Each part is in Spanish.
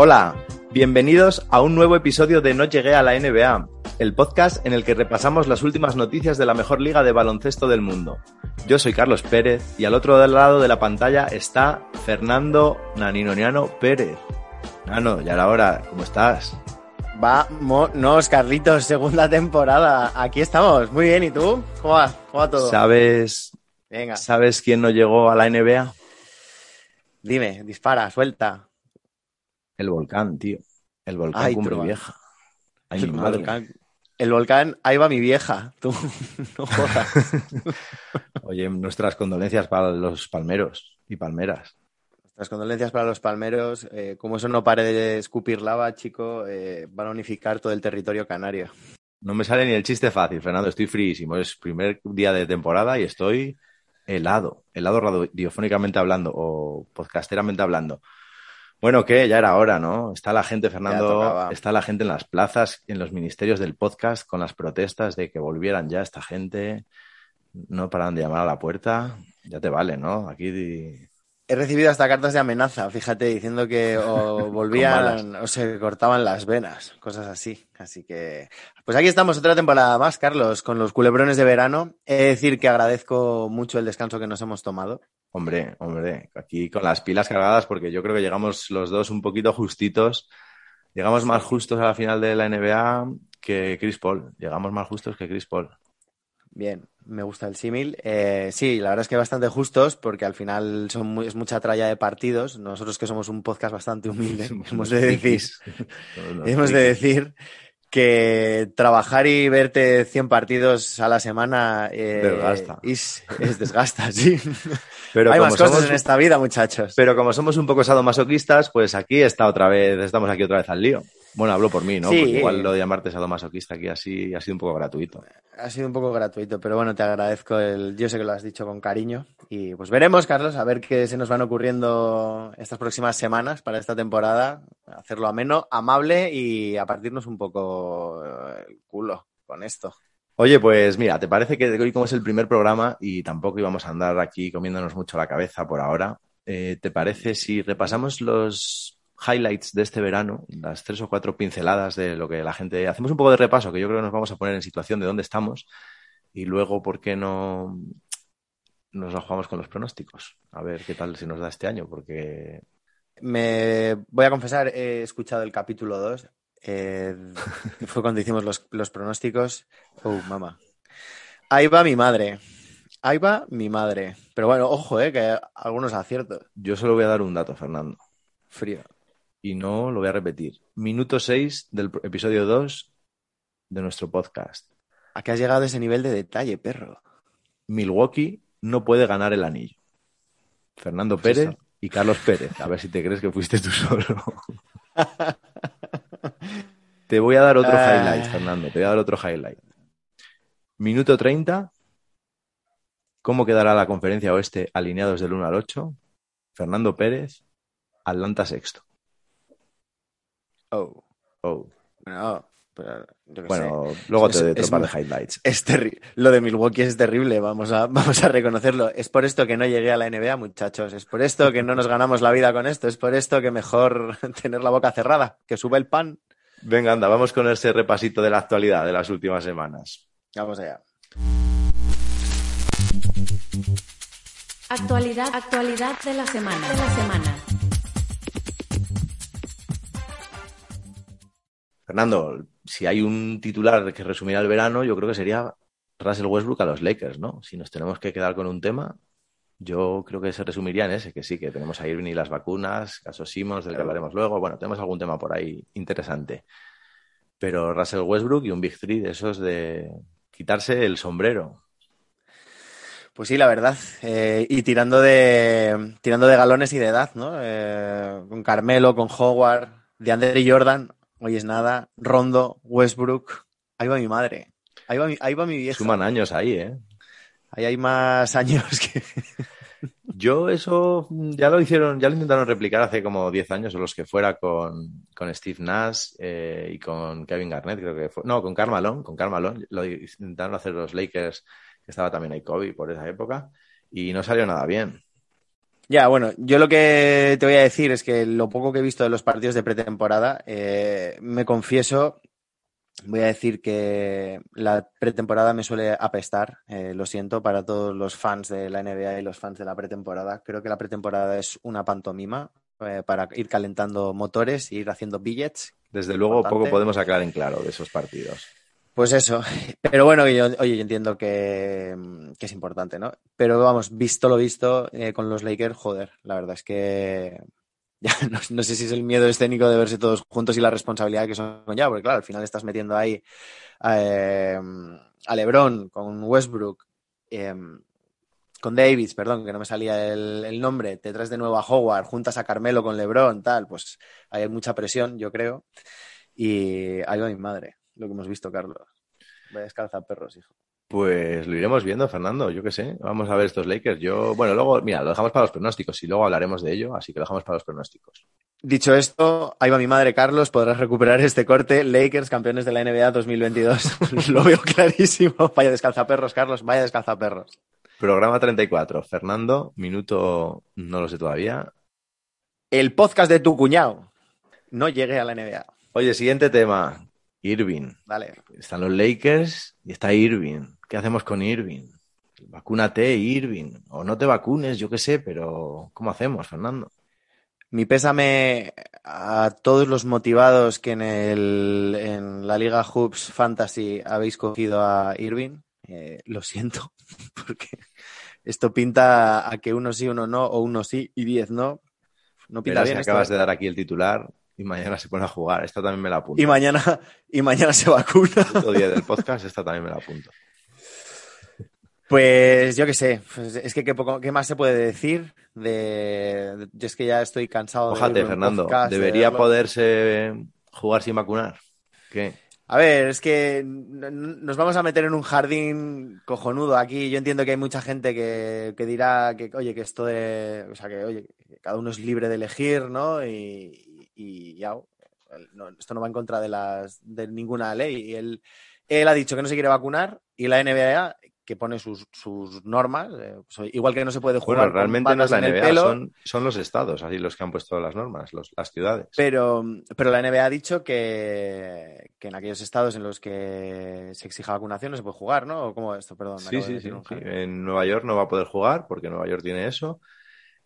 Hola, bienvenidos a un nuevo episodio de No llegué a la NBA, el podcast en el que repasamos las últimas noticias de la mejor liga de baloncesto del mundo. Yo soy Carlos Pérez y al otro lado de la pantalla está Fernando Naninoniano Pérez. Nano, ya era hora, ¿cómo estás? Vámonos, Carlitos, segunda temporada. Aquí estamos. Muy bien, ¿y tú? ¿Cómo va? ¿Cómo va todo? ¿Sabes, Venga, ¿Sabes quién no llegó a la NBA? dime, dispara, suelta. El volcán, tío. El volcán Ay, Cumbre Vieja. Ay, el mi madre. volcán. El volcán, ahí va mi vieja. Tú, no jodas. Oye, nuestras condolencias para los palmeros y palmeras. Las condolencias para los palmeros. eh, como eso no pare de escupir lava, chico, eh, van a unificar todo el territorio canario. No me sale ni el chiste fácil, Fernando. Estoy fríísimo. Es primer día de temporada y estoy helado. Helado radiofónicamente hablando o podcasteramente hablando. Bueno, ¿qué? Ya era hora, ¿no? Está la gente, Fernando, está la gente en las plazas, en los ministerios del podcast, con las protestas de que volvieran ya esta gente. No paran de llamar a la puerta. Ya te vale, ¿no? Aquí di- He recibido hasta cartas de amenaza, fíjate, diciendo que o volvían o se cortaban las venas, cosas así. Así que, pues aquí estamos otra temporada más, Carlos, con los culebrones de verano. He de decir que agradezco mucho el descanso que nos hemos tomado. Hombre, hombre, aquí con las pilas cargadas, porque yo creo que llegamos los dos un poquito justitos. Llegamos más justos a la final de la NBA que Chris Paul. Llegamos más justos que Chris Paul. Bien, me gusta el símil. Eh, sí, la verdad es que bastante justos, porque al final son muy- es mucha tralla de partidos. Nosotros que somos un podcast bastante humilde, hemos de decir, hemos de decir que trabajar y verte 100 partidos a la semana eh, Desgasta. Es, es desgasta, sí. Pero Hay más cosas somos, en esta vida, muchachos. pero como somos un poco sadomasoquistas, pues aquí está otra vez, estamos aquí otra vez al lío. Bueno, hablo por mí, ¿no? Sí. Porque igual lo de llamarte sadomasoquista aquí así ha sido un poco gratuito. Ha sido un poco gratuito, pero bueno, te agradezco el. Yo sé que lo has dicho con cariño. Y pues veremos, Carlos, a ver qué se nos van ocurriendo estas próximas semanas para esta temporada. Hacerlo ameno, amable y a partirnos un poco eh, el culo con esto. Oye, pues mira, ¿te parece que hoy como es el primer programa y tampoco íbamos a andar aquí comiéndonos mucho la cabeza por ahora? eh, ¿Te parece si repasamos los highlights de este verano, las tres o cuatro pinceladas de lo que la gente... Hacemos un poco de repaso, que yo creo que nos vamos a poner en situación de dónde estamos y luego, ¿por qué no nos la jugamos con los pronósticos? A ver qué tal se nos da este año, porque Me voy a confesar, he escuchado el capítulo 2. eh, fue cuando hicimos los, los pronósticos. Oh, mamá. Ahí va mi madre. Ahí va mi madre. Pero bueno, ojo, eh, que algunos aciertos. yo solo voy a dar un dato, Fernando. Frío. Y no lo voy a repetir. Minuto 6 del episodio 2 de nuestro podcast. ¿A qué has llegado a ese nivel de detalle, perro? Milwaukee no puede ganar el anillo. Fernando Pues Pérez eso. y Carlos Pérez. A ver si te crees que fuiste tú solo. te voy a dar otro Ah. highlight, Fernando. Te voy a dar otro highlight. Minuto 30. ¿Cómo quedará la conferencia oeste alineados del 1 al 8? Fernando Pérez, Atlanta sexto. Oh. Oh. Bueno, pero yo qué sé. Bueno, luego te doy otro par de highlights. Es Lo de Milwaukee es terrible, vamos a, vamos a reconocerlo. Es por esto que no llegué a la NBA, muchachos. Es por esto que no nos ganamos la vida con esto. Es por esto que mejor tener la boca cerrada, que sube el pan. Venga, anda, vamos con ese repasito de la actualidad de las últimas semanas. Vamos allá. Actualidad, actualidad de la semana, de la semana. Fernando, si hay un titular que resumirá el verano, yo creo que sería Russell Westbrook a los Lakers, ¿no? Si nos tenemos que quedar con un tema, yo creo que se resumiría en ese, que sí, que tenemos a Irving y las vacunas, caso Simmons, del que hablaremos luego. Bueno, tenemos algún tema por ahí interesante. Pero Russell Westbrook y un Big Three de esos de quitarse el sombrero. Pues sí, la verdad. Eh, y tirando de tirando de galones y de edad, ¿no? Eh, con Carmelo, con Howard, de Andre Jordan, hoy es nada, Rondo, Westbrook. Ahí va mi madre. Ahí va mi, ahí va mi vieja. Suman años ahí, ¿eh? Ahí hay más años que. Yo eso ya lo hicieron, ya lo intentaron replicar hace como 10 años o los que fuera con, con Steve Nash eh, y con Kevin Garnett, creo que fue. No, con Carmalón, con Carmalón. Lo intentaron hacer los Lakers, que estaba también ahí Kobe por esa época, y no salió nada bien. Ya, bueno, yo lo que te voy a decir es que lo poco que he visto de los partidos de pretemporada, eh, me confieso, voy a decir que la pretemporada me suele apestar, eh, lo siento para todos los fans de la NBA y los fans de la pretemporada. Creo que la pretemporada es una pantomima eh, para ir calentando motores e ir haciendo billets. Desde luego, poco podemos aclarar en claro de esos partidos. Pues eso, pero bueno, yo, oye, yo entiendo que, es importante, ¿no? Pero vamos, visto lo visto eh, con los Lakers, joder, la verdad es que ya no, sé si es el miedo escénico de verse todos juntos y la responsabilidad que son ya, porque claro, al final estás metiendo ahí eh, a LeBron con Westbrook, eh, con Davis, perdón, que no me salía el, el nombre, te traes de nuevo a Howard, juntas a Carmelo con LeBron, tal, pues hay mucha presión, yo creo, y ahí va mi madre, lo que hemos visto, Carlos. Vaya descalza perros, hijo. Pues lo iremos viendo, Fernando, yo qué sé. Vamos a ver estos Lakers. Yo, bueno, luego, mira, lo dejamos para los pronósticos y luego hablaremos de ello, así que lo dejamos para los pronósticos. Dicho esto, ahí va mi madre, Carlos. Podrás recuperar este corte. Lakers, campeones de la NBA 2022. Lo veo clarísimo. Vaya descalzaperros, Carlos. Vaya descalzaperros. Programa 34. Fernando, minuto, no lo sé todavía. El podcast de tu cuñado. No llegué a la NBA. Oye, siguiente tema. Irving. Dale. Están los Lakers y está Irving. ¿Qué hacemos con Irving? Vacúnate, Irving. O no te vacunes, yo qué sé, pero ¿cómo hacemos, Fernando? Mi pésame a todos los motivados que en, el, en la Liga Hoops Fantasy habéis cogido a Irving. Eh, lo siento, porque esto pinta a que uno sí, uno no, o uno sí y diez no. No pinta Verás bien. acabas de dar aquí el titular y mañana se pone a jugar. Esta también me la apunto. Y mañana, y mañana se vacuna. El día del podcast, esta también me la apunto. Pues yo qué sé, pues es que qué, poco, qué más se puede decir de, yo es que ya estoy cansado de en Fernando. podcast, ¿Debería poderse jugar sin vacunar? ¿Qué? A ver, es que nos vamos a meter en un jardín cojonudo aquí. Yo entiendo que hay mucha gente que, que dirá que, oye, que esto de, o sea, que, oye, que cada uno es libre de elegir, ¿no? Y, y ya, no, esto no va en contra de las, de ninguna ley. Y él, él ha dicho que no se quiere vacunar y la NBA que pone sus, sus normas, eh, pues, igual que no se puede jugar Bueno, realmente no es la NBA, pelo, son, son los estados, así los que han puesto las normas, los- las ciudades. Pero, pero la NBA ha dicho que, que en aquellos estados en los que se exija vacunación no se puede jugar, ¿no? ¿O ¿Cómo es esto? Perdón. me Sí, sí, sí. En Nueva York no va a poder jugar porque Nueva York tiene eso.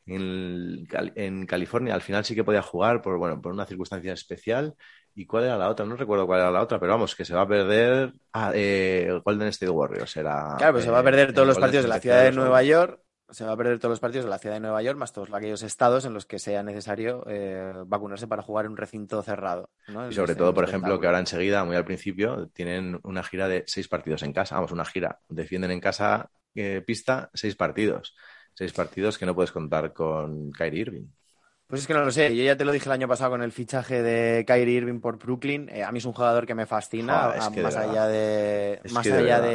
En, Cal- en California al final sí que podía jugar por, bueno, por una circunstancia especial. ¿Y cuál era la otra? No recuerdo cuál era la otra, pero vamos, que se va a perder. Ah, eh, Golden State Warriors era. Claro, pues se va a eh, perder todos el los Golden partidos de la ciudad de. Nueva York. Se va a perder todos los partidos de la ciudad de Nueva York, más todos aquellos estados en los que sea necesario eh, vacunarse para jugar en un recinto cerrado. ¿no? Y sobre todo, un por ejemplo, que ahora enseguida, muy al principio, tienen una gira de seis partidos en casa. Vamos, una gira. Defienden en casa eh, pista seis partidos. Seis partidos que no puedes contar con Kyrie Irving. Pues es que no lo sé. Yo ya te lo dije el año pasado con el fichaje de Kyrie Irving por Brooklyn. Eh, a mí es un jugador que me fascina, Joder, es a- que de más allá de Es más allá de,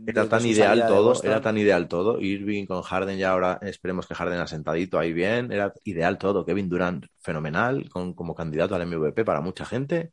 de- Era de tan ideal todo, era tan ideal todo. Irving con Harden ya ahora esperemos que Harden asentadito ahí bien. Era ideal todo. Kevin Durant fenomenal con, como candidato al MVP para mucha gente.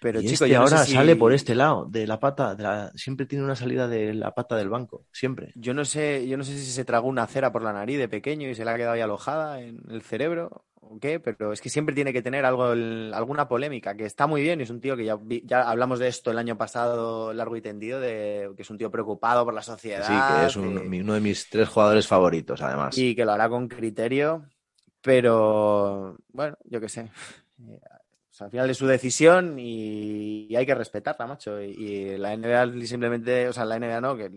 Pero y chico, este yo no ahora sé si- sale por este lado, de la pata, de la- siempre tiene una salida de la pata del banco, siempre. Yo no sé, yo no sé si se tragó una cera por la nariz de pequeño y se le ha quedado ahí alojada en el cerebro o qué, pero es que siempre tiene que tener algo, el- alguna polémica, que está muy bien, es un tío que ya, vi- ya hablamos de esto el año pasado largo y tendido, de que es un tío preocupado por la sociedad. Sí, que es un- uno de mis tres jugadores favoritos, además. y que lo hará con criterio, pero bueno, yo qué sé. Eh, sea, al final es su decisión y, y hay que respetarla, macho. Y, y la NBA simplemente, o sea, la NBA no que,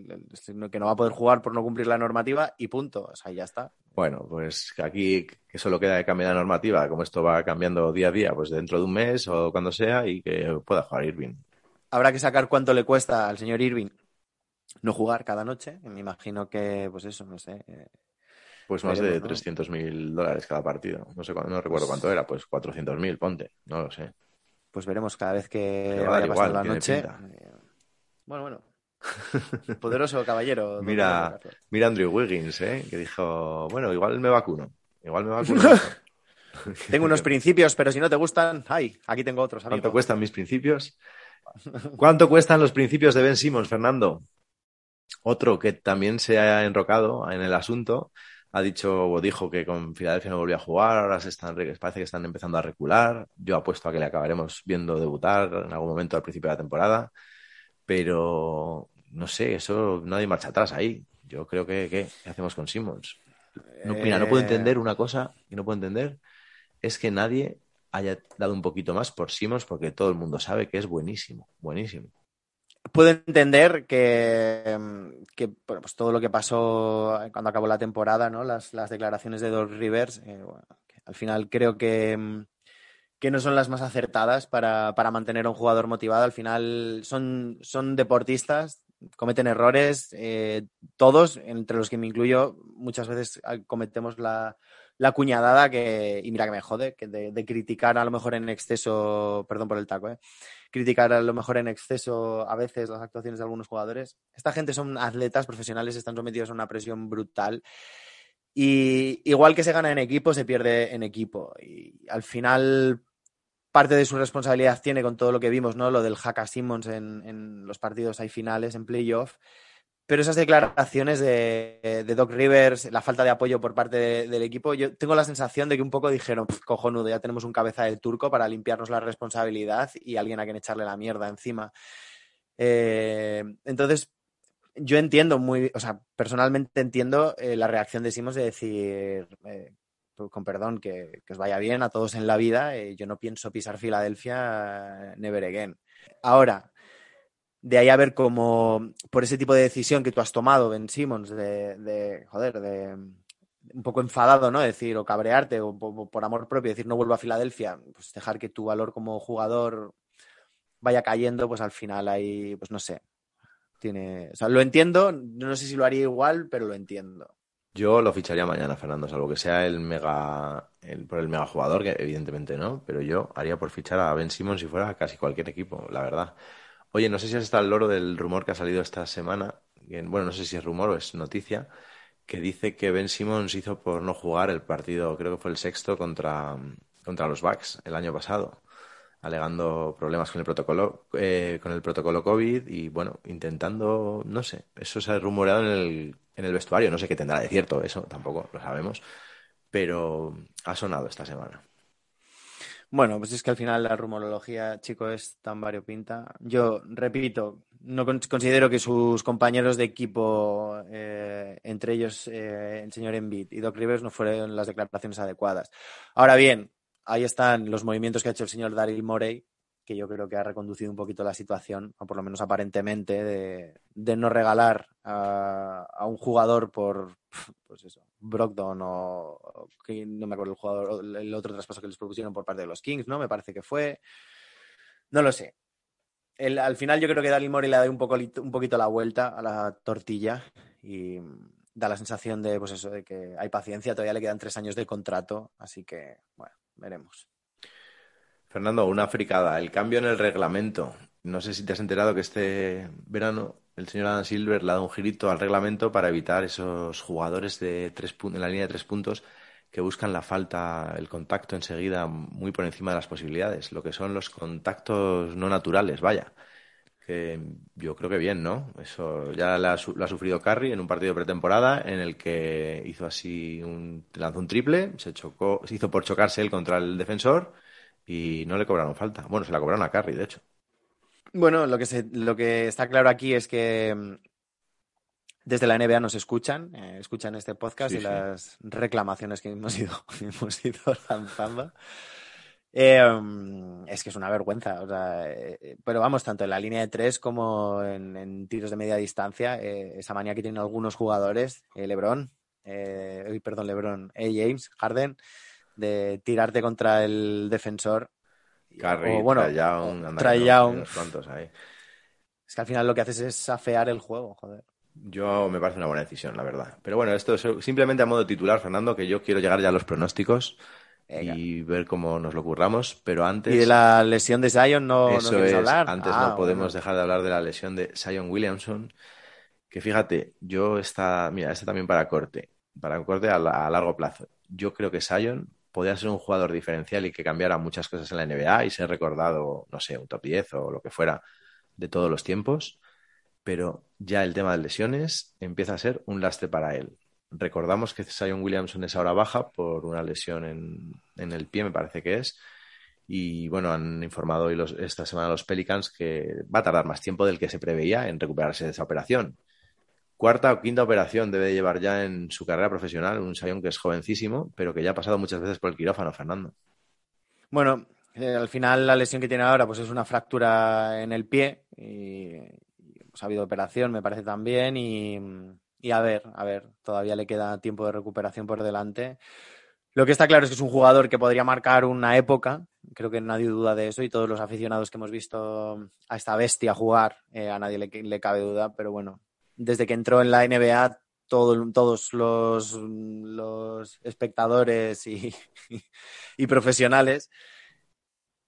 que no va a poder jugar por no cumplir la normativa y punto. O sea, ya está. Bueno, pues que aquí que solo queda de cambiar la normativa, como esto va cambiando día a día, pues dentro de un mes o cuando sea, y que pueda jugar Irving. Habrá que sacar cuánto le cuesta al señor Irving no jugar cada noche. Me imagino que, pues eso, no sé. Pues más Veremos, de ¿no? 300 mil dólares cada partido. No sé, no recuerdo cuánto era, pues 400 mil, ponte. No lo sé. Pues veremos cada vez que vaya pasando igual, la noche. pinta. Eh, Bueno, bueno. Poderoso caballero. Mira, mira Andrew Wiggins, ¿eh? que dijo, bueno, igual me vacuno. Igual me vacuno. Tengo unos principios, pero si no te gustan, ay, aquí tengo otros. amigo. ¿Cuánto cuestan mis principios? ¿Cuánto cuestan los principios de Ben Simmons, Fernando? Otro que también se ha enrocado en el asunto ha dicho o dijo que con Filadelfia no volvía a jugar, ahora se están, parece que están empezando a recular. Yo apuesto a que le acabaremos viendo debutar en algún momento al principio de la temporada, pero no sé, eso no hay marcha atrás ahí. Yo creo que, ¿qué, hacemos con Simmons? No, mira, no puedo entender una cosa que no puedo entender, es que nadie haya dado un poquito más por Simmons porque todo el mundo sabe que es buenísimo, buenísimo puedo entender que, que bueno, pues todo lo que pasó cuando acabó la temporada, ¿no? Las, declaraciones de Doc Rivers, eh, al final creo que, que, no son las más acertadas para, para, mantener a un jugador motivado. Al final son, son deportistas, cometen errores, eh, todos, entre los que me incluyo, muchas veces cometemos la, la cuñadada que, y mira que me jode, que de, criticar a lo mejor en exceso, perdón por el taco, ¿eh? criticar a lo mejor en exceso a veces las actuaciones de algunos jugadores. Esta gente son atletas profesionales, están sometidos a una presión brutal. Y igual que se gana en equipo, se pierde en equipo. Y al final, parte de su responsabilidad tiene con todo lo que vimos, ¿no? Lo del Haka Simmons en, en los partidos hay finales, en playoff. Pero esas declaraciones de, Doc Rivers, la falta de apoyo por parte de, del equipo, yo tengo la sensación de que un poco dijeron, cojonudo, ya tenemos un cabeza de turco para limpiarnos la responsabilidad y alguien a quien echarle la mierda encima. Eh, entonces, yo entiendo muy, o sea, personalmente entiendo eh, la reacción de Simos de decir, eh, con perdón, que, que, os vaya bien a todos en la vida, yo no pienso pisar Filadelfia never again. Ahora, de ahí a ver cómo, por ese tipo de decisión que tú has tomado, Ben Simmons, de, de joder, de un poco enfadado, ¿no? Decir, o cabrearte, o por, amor propio, decir, no vuelvo a Filadelfia, pues dejar que tu valor como jugador vaya cayendo, pues al final ahí, pues no sé. Tiene, o sea, lo entiendo, no sé si lo haría igual, pero lo entiendo. Yo lo ficharía mañana, Fernando, salvo que sea el mega, el, por el mega jugador, que evidentemente no, pero yo haría por fichar a Ben Simmons si fuera casi cualquier equipo, la verdad. Oye, no sé si está el loro del rumor que ha salido esta semana. Bueno, no sé si es rumor o es noticia, que dice que Ben Simmons hizo por no jugar el partido, creo que fue el sexto, contra, contra los Bucks el año pasado, alegando problemas con el protocolo, eh, con el protocolo COVID y bueno, intentando, no sé, eso se ha rumoreado en el, en el vestuario, no sé qué tendrá de cierto, eso tampoco lo sabemos, pero ha sonado esta semana. Bueno, pues es que al final la rumorología, chico, es tan variopinta. Yo repito, no considero que sus compañeros de equipo, eh, entre ellos eh, el señor Embiid y Doc Rivers, no fueron las declaraciones adecuadas. Ahora bien, ahí están los movimientos que ha hecho el señor Daryl Morey, que yo creo que ha reconducido un poquito la situación, o por lo menos aparentemente, de, de no regalar a, a, un jugador por, pues eso, Brogdon o, no me acuerdo el jugador, el otro traspaso que les propusieron por parte de los Kings, ¿no? Me parece que fue. No lo sé. El, al final yo creo que Daryl Morey le da un, poco, un poquito la vuelta a la tortilla y da la sensación de, pues eso, de que hay paciencia, todavía le quedan tres años de contrato, así que, bueno, veremos. Fernando, una fricada. El cambio en el reglamento. No sé si te has enterado que este verano el señor Adam Silver le ha dado un girito al reglamento para evitar esos jugadores de tres en la línea de tres puntos que buscan la falta, el contacto enseguida muy por encima de las posibilidades, lo que son los contactos no naturales, vaya. Que yo creo que bien, ¿no? Eso ya lo ha, sufrido Curry en un partido de pretemporada en el que hizo así un lanzó un triple, se chocó, se hizo por chocarse él contra el defensor y no le cobraron falta. Bueno, se la cobraron a Carry, de hecho. Bueno, lo que, se, lo que está claro aquí es que mm, desde la NBA nos escuchan, eh, escuchan este podcast sí, y sí. las reclamaciones que hemos ido, hemos ido lanzando. Eh, es que es una vergüenza. O sea, eh, pero vamos, tanto en la línea de tres como en, en tiros de media distancia, eh, esa manía que tienen algunos jugadores, eh, LeBron, perdón, LeBron, James, Harden, de tirarte contra el defensor. Curry, o, bueno, cuantos ahí. Es que al final lo que haces es afear el juego, joder. Yo me parece una buena decisión, la verdad. Pero bueno, esto es simplemente a modo titular, Fernando, que yo quiero llegar ya a los pronósticos Venga. y ver cómo nos lo curramos, pero antes... ¿Y de la lesión de Zion no, Eso no quieres es, hablar? antes Ah, no podemos bueno. dejar de hablar de la lesión de Zion Williamson, que fíjate, yo está, mira, este también para corte, para corte a, la- a largo plazo. Yo creo que Zion podría ser un jugador diferencial y que cambiara muchas cosas en la NBA y ser recordado, no sé, un top 10 o lo que fuera de todos los tiempos, pero ya el tema de lesiones empieza a ser un lastre para él. Recordamos que Zion Williamson es ahora baja por una lesión en, en el pie, me parece que es. Y bueno, han informado hoy los, esta semana los Pelicans que va a tardar más tiempo del que se preveía en recuperarse de esa operación. Cuarta o quinta operación debe llevar ya en su carrera profesional un Sion que es jovencísimo, pero que ya ha pasado muchas veces por el quirófano, Fernando. Bueno, eh, al final la lesión que tiene ahora pues es una fractura en el pie y pues, ha habido operación, me parece también, y, a ver, a ver, todavía le queda tiempo de recuperación por delante. Lo que está claro es que es un jugador que podría marcar una época, creo que nadie duda de eso y todos los aficionados que hemos visto a esta bestia jugar, eh, a nadie le, cabe duda, pero bueno, desde que entró en la NBA, todo, todos los, los espectadores y, profesionales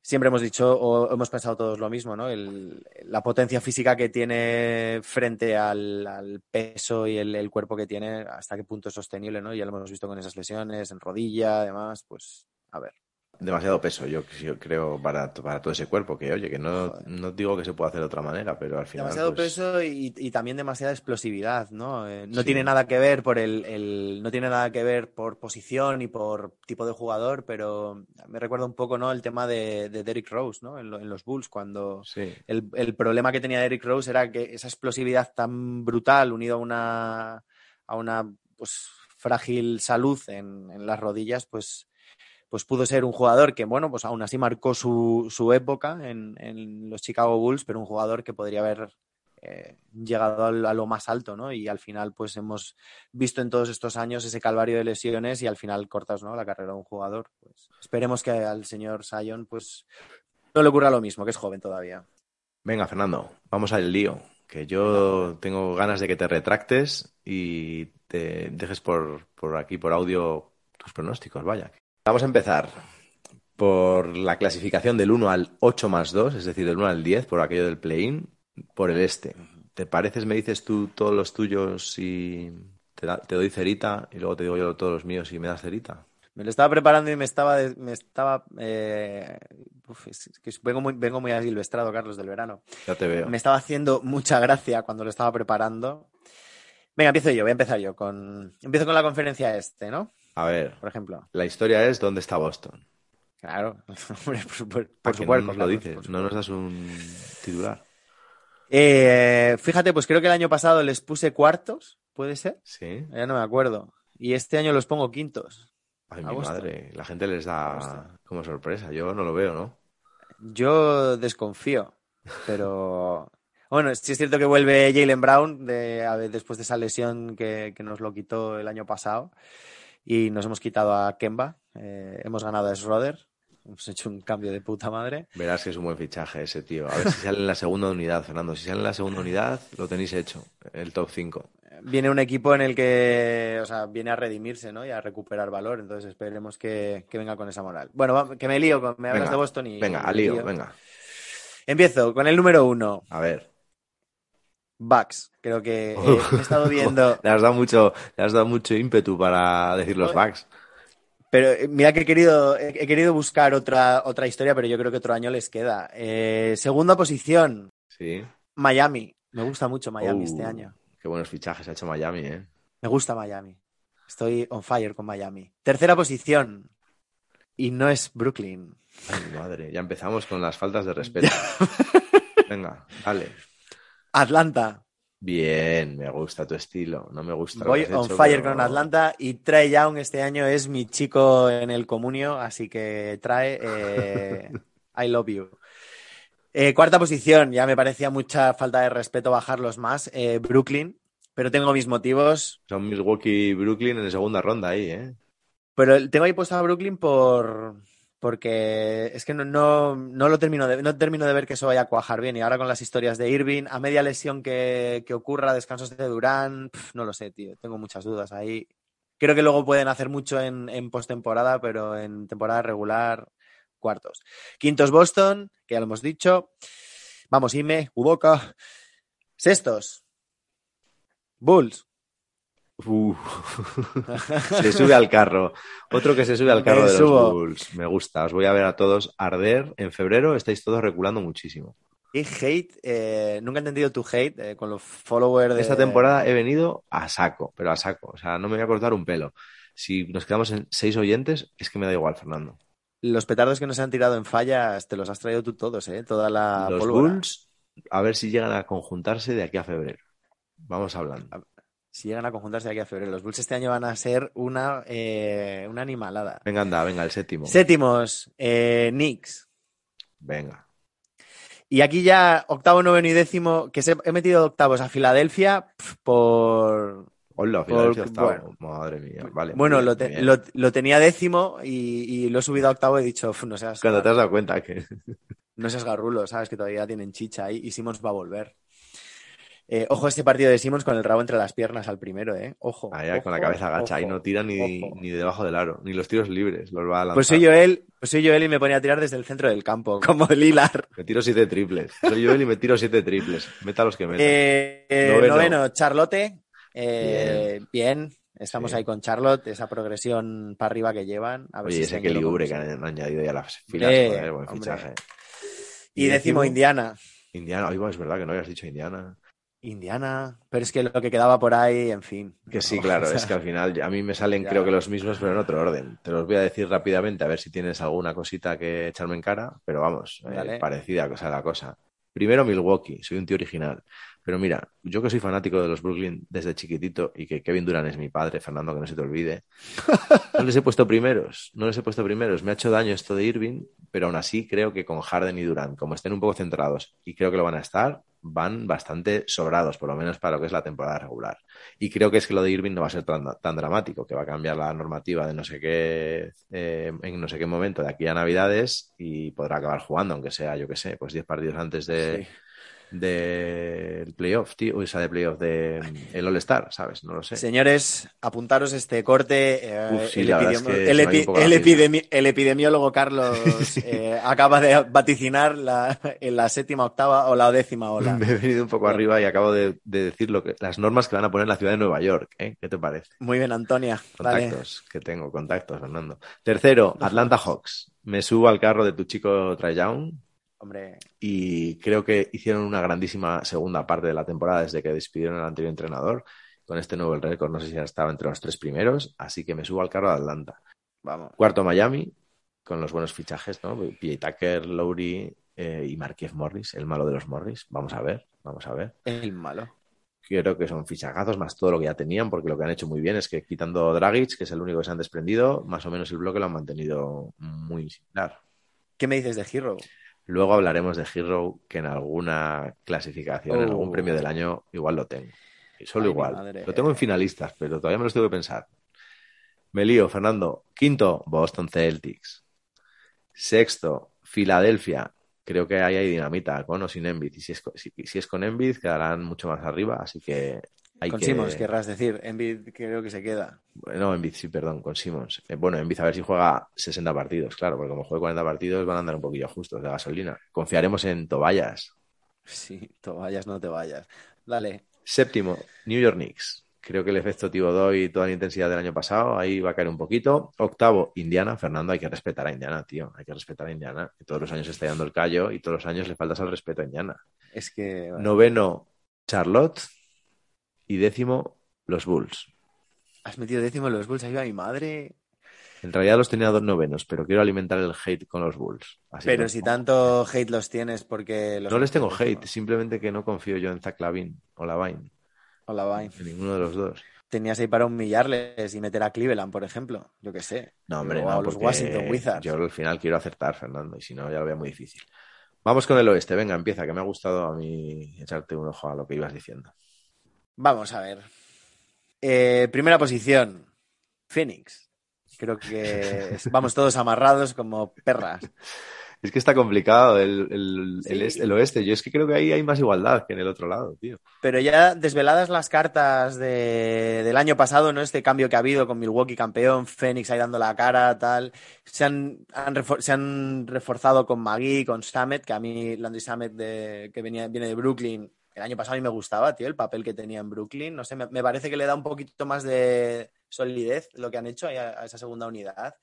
siempre hemos dicho o hemos pensado todos lo mismo, ¿no? El, la potencia física que tiene frente al, peso y el, el, cuerpo que tiene, hasta qué punto es sostenible, ¿no? Ya lo hemos visto con esas lesiones, en rodilla, además, pues a ver demasiado peso, yo, yo creo, para, para, todo ese cuerpo, que oye, que no, no, digo que se pueda hacer de otra manera, pero al final... Demasiado pues... peso y, y, también demasiada explosividad, ¿no? Eh, no sí. tiene nada que ver por el, el, no tiene nada que ver por posición y por tipo de jugador, pero me recuerda un poco, ¿no? El tema de, de Derrick Rose, ¿no? En, lo, en los Bulls, cuando sí. el, el, problema que tenía Derrick Rose era que esa explosividad tan brutal unido a una, a una pues, frágil salud en, en las rodillas, pues pues pudo ser un jugador que, bueno, pues aún así marcó su, su época en, en, los Chicago Bulls, pero un jugador que podría haber eh, llegado a lo más alto, ¿no? Y al final, pues hemos visto en todos estos años ese calvario de lesiones y al final cortas, ¿no? La carrera de un jugador. Pues esperemos que al señor Sion, pues no le ocurra lo mismo, que es joven todavía. Venga, Fernando, vamos al lío. Que yo tengo ganas de que te retractes y te dejes por, por aquí, por audio, tus pronósticos, vaya. Vamos a empezar por la clasificación del 1 al 8 más 2, es decir, del 1 al 10, por aquello del play-in, por el este. ¿Te pareces, me dices tú todos los tuyos y te, da, te, doy cerita y luego te digo yo todos los míos y me das cerita? Me lo estaba preparando y me estaba... Me estaba eh... Uf, es que vengo muy, vengo muy asilvestrado, Carlos, del verano. Ya te veo. Me estaba haciendo mucha gracia cuando lo estaba preparando. Venga, empiezo yo, voy a empezar yo. Con... Empiezo con la conferencia este, ¿no? A ver, por ejemplo. La historia es ¿dónde está Boston? Claro, por, por, por supuesto. No nos lo dices, no nos das un titular. Eh, fíjate, pues creo que el año pasado les puse cuartos, ¿puede ser? Sí. Ya no me acuerdo. Y este año los pongo quintos. Ay, mi madre, la gente les da como sorpresa. Yo no lo veo, ¿no? Yo desconfío, pero bueno, sí es cierto que vuelve Jalen Brown de, a ver, después de esa lesión que, que nos lo quitó el año pasado y nos hemos quitado a Kemba. Eh, hemos ganado a Schroeder. Hemos hecho un cambio de puta madre. Verás que es un buen fichaje ese tío. A ver si sale en la segunda unidad, Fernando. Si sale en la segunda unidad, lo tenéis hecho. El top 5. Viene un equipo en el que, o sea, viene a redimirse, ¿no? Y a recuperar valor. Entonces esperemos que, que venga con esa moral. Bueno, que me lío, con, me hablas venga, de Boston y. Venga, al lío, lío, venga. Empiezo con el número uno. A ver. Bucks. Creo que eh, he estado viendo. le, has dado mucho, le has dado mucho ímpetu para decir los Bucks. Pero eh, mira que he querido, he querido buscar otra, otra historia, pero yo creo que otro año les queda. Eh, segunda posición. Sí. Miami. Me gusta mucho Miami uh, este año. Qué buenos fichajes ha hecho Miami, ¿eh? Me gusta Miami. Estoy on fire con Miami. Tercera posición. Y no es Brooklyn. Ay, madre. Ya empezamos con las faltas de respeto. Venga, dale. Atlanta. Bien, me gusta tu estilo. No me gusta. Voy lo on hecho, fire pero... con Atlanta y Trae Young este año es mi chico en el comunio, así que trae eh, I love you. Eh, cuarta posición, ya me parecía mucha falta de respeto bajarlos más. Eh, Brooklyn, pero tengo mis motivos. Son Milwaukee y Brooklyn en segunda ronda ahí, ¿eh? Pero tengo ahí puesto a Brooklyn por porque es que no, no, lo termino de, no termino de ver que eso vaya a cuajar bien. Y ahora con las historias de Irving, a media lesión que, que ocurra, descansos de Durán, no lo sé, tío. Tengo muchas dudas ahí. Creo que luego pueden hacer mucho en, en postemporada, pero en temporada regular, cuartos. Quintos Boston, que ya lo hemos dicho. Vamos, Ime, Uboca. Sextos. Bulls. Uh. se sube al carro. Otro que se sube al carro Me de subo. los Bulls. Me gusta. Os voy a ver a todos arder. En febrero estáis todos reculando muchísimo. hate, eh, nunca he entendido tu hate eh, con los followers de... Esta temporada he venido a saco, pero a saco. O sea, no me voy a cortar un pelo. Si nos quedamos en seis oyentes, es que me da igual, Fernando. Los petardos que nos han tirado en fallas, te los has traído tú todos, ¿eh? Toda la Los pólvora. Bulls, a ver si llegan a conjuntarse de aquí a febrero. Vamos hablando. Si llegan a conjuntarse de aquí a febrero. Los Bulls este año van a ser una, eh, una animalada. Venga, anda, venga, el séptimo. Séptimos, eh, Knicks. Venga. Y aquí ya octavo, noveno y décimo, que se- he metido octavos a Filadelfia pf, por... Hola, Por- Filadelfia octavo. bueno. Madre mía, vale. Bueno, lo, te- lo- lo tenía décimo y, y lo he subido a octavo y he dicho, "Uf, no seas, Cuando te has dado cuenta que... no seas garrulo, sabes que todavía tienen chicha ahí y Simmons va a volver. Eh, ojo este partido de Simmons con el rabo entre las piernas al primero, ¿eh? Ojo. Ahí, ahí, con la ojo, cabeza agacha, ahí ojo, no tira ni, ojo. ni debajo del aro, ni los tiros libres, los va a lanzar. Pues soy Joel, pues soy Joel y me ponía a tirar desde el centro del campo, como Lilar. Me tiro siete triples. Soy yo él y me tiro siete triples. Meta los que meta. Eh, eh, Noveno. noveno. Charlotte. Eh, bien. Estamos Sí. ahí con Charlotte, esa progresión para arriba que llevan. A ver Oye, si ese que libre que han añadido ya las filas, joder, buen fichaje. Y décimo, Indiana. Indiana, oye, es verdad que no habías dicho Indiana. Indiana. Pero es que lo que quedaba por ahí, en fin. Que sí, claro, o sea, es que al final a mí me salen Ya. creo que los mismos, pero en otro orden. Te los voy a decir rápidamente a ver si tienes alguna cosita que echarme en cara, pero vamos, eh, parecida cosa la cosa. Primero Milwaukee, soy un tío original. Pero mira, yo que soy fanático de los Brooklyn desde chiquitito y que Kevin Durant es mi padre, Fernando, que no se te olvide, no les he puesto primeros, no les he puesto primeros. Me ha hecho daño esto de Irving, pero aún así creo que con Harden y Durant, como estén un poco centrados y creo que lo van a estar, van bastante sobrados, por lo menos para lo que es la temporada regular. Y creo que es que lo de Irving no va a ser tan, tan dramático, que va a cambiar la normativa de no sé qué, eh, en no sé qué momento de aquí a Navidades y podrá acabar jugando, aunque sea, yo qué sé, pues 10 partidos antes de. Del playoff, tío, o sea, de playoff de el All-Star, ¿sabes? No lo sé. Señores, apuntaros este corte. eh, Uf, sí, el, es que epi- epidemi- epidemiólogo Carlos eh, acaba de vaticinar la, en la séptima, octava o la décima ola. Me he venido un poco arriba y acabo de, de decir lo que, las normas que van a poner en la ciudad de Nueva York. ¿eh? ¿Qué te parece? Muy bien, Antonia. Contactos, que tengo, contactos, Fernando. Tercero, Atlanta Hawks. Me subo al carro de tu chico Trae Young Hombre, y creo que hicieron una grandísima segunda parte de la temporada desde que despidieron al anterior entrenador. Con este nuevo récord, no sé si ya estaba entre los tres primeros, así que me subo al carro de Atlanta. vamos. Cuarto, Miami, con los buenos fichajes, ¿no? PJ Tucker, Lowry eh, y Markieff Morris, el malo de los Morris. Vamos a ver, vamos a ver. El malo. Creo que son fichajazos más todo lo que ya tenían, porque lo que han hecho muy bien es que quitando Dragic, que es el único que se han desprendido, más o menos el bloque lo han mantenido muy similar. ¿Qué me dices de Hero? Luego hablaremos de Hero, que en alguna clasificación, en algún premio del año, igual lo tengo. Y solo Ay, igual. Lo tengo en finalistas, pero todavía me los tengo que pensar. Me lío, Fernando. Quinto, Boston Celtics. Sexto, Filadelfia. Creo que ahí hay dinamita, con o sin Embiid. Y si es, con- si, si es con Embiid, quedarán mucho más arriba, así que hay Con que... Simmons, querrás decir. Envid creo que se queda. No, Embiid, sí, perdón, con Simmons. Eh, bueno, Embiid a ver si juega 60 partidos, claro, porque como juegue 40 partidos van a andar un poquillo justos de gasolina. Confiaremos en Tobayas. Sí, te vayas, no te vayas. Dale. Séptimo, New York Knicks. Creo que el efecto Thibodeau y toda la intensidad del año pasado ahí va a caer un poquito. Octavo, Indiana. Fernando, hay que respetar a Indiana, tío. Hay que respetar a Indiana. Que todos los años está dando el callo y todos los años le faltas al respeto a Indiana. Es que. Noveno, Charlotte. Y décimo, los Bulls. Has metido décimo los Bulls. Ahí va mi madre. En realidad los tenía dos novenos, pero quiero alimentar el hate con los Bulls. Así Pero que- si tanto hate los tienes porque los No les tengo hate, simplemente que no confío yo en Zach Lavin o Lavine. Hola, bye. En ninguno de los dos. Tenías ahí para humillarles y meter a Cleveland, por ejemplo. Yo qué sé. No, hombre, O no, a los Washington Wizards. Yo al final quiero acertar, Fernando, y si no, ya lo veo muy difícil. Vamos con el oeste, venga, empieza, que me ha gustado a mí echarte un ojo a lo que ibas diciendo. Vamos a ver. Eh, primera posición. Phoenix. Creo que vamos todos amarrados como perras. Es que está complicado el, el- el Sí. este- el oeste. Yo es que creo que ahí hay más igualdad que en el otro lado, tío. Pero ya desveladas las cartas de- del año pasado, ¿no? Este cambio que ha habido con Milwaukee campeón, Phoenix ahí dando la cara, tal. Se han, han refor- se han reforzado con Magui, con Samet, que a mí Landry Samet de, que venía, viene de Brooklyn, el año pasado a mí me gustaba, tío, el papel que tenía en Brooklyn. No sé, me, me parece que le da un poquito más de solidez lo que han hecho ahí a, a esa segunda unidad.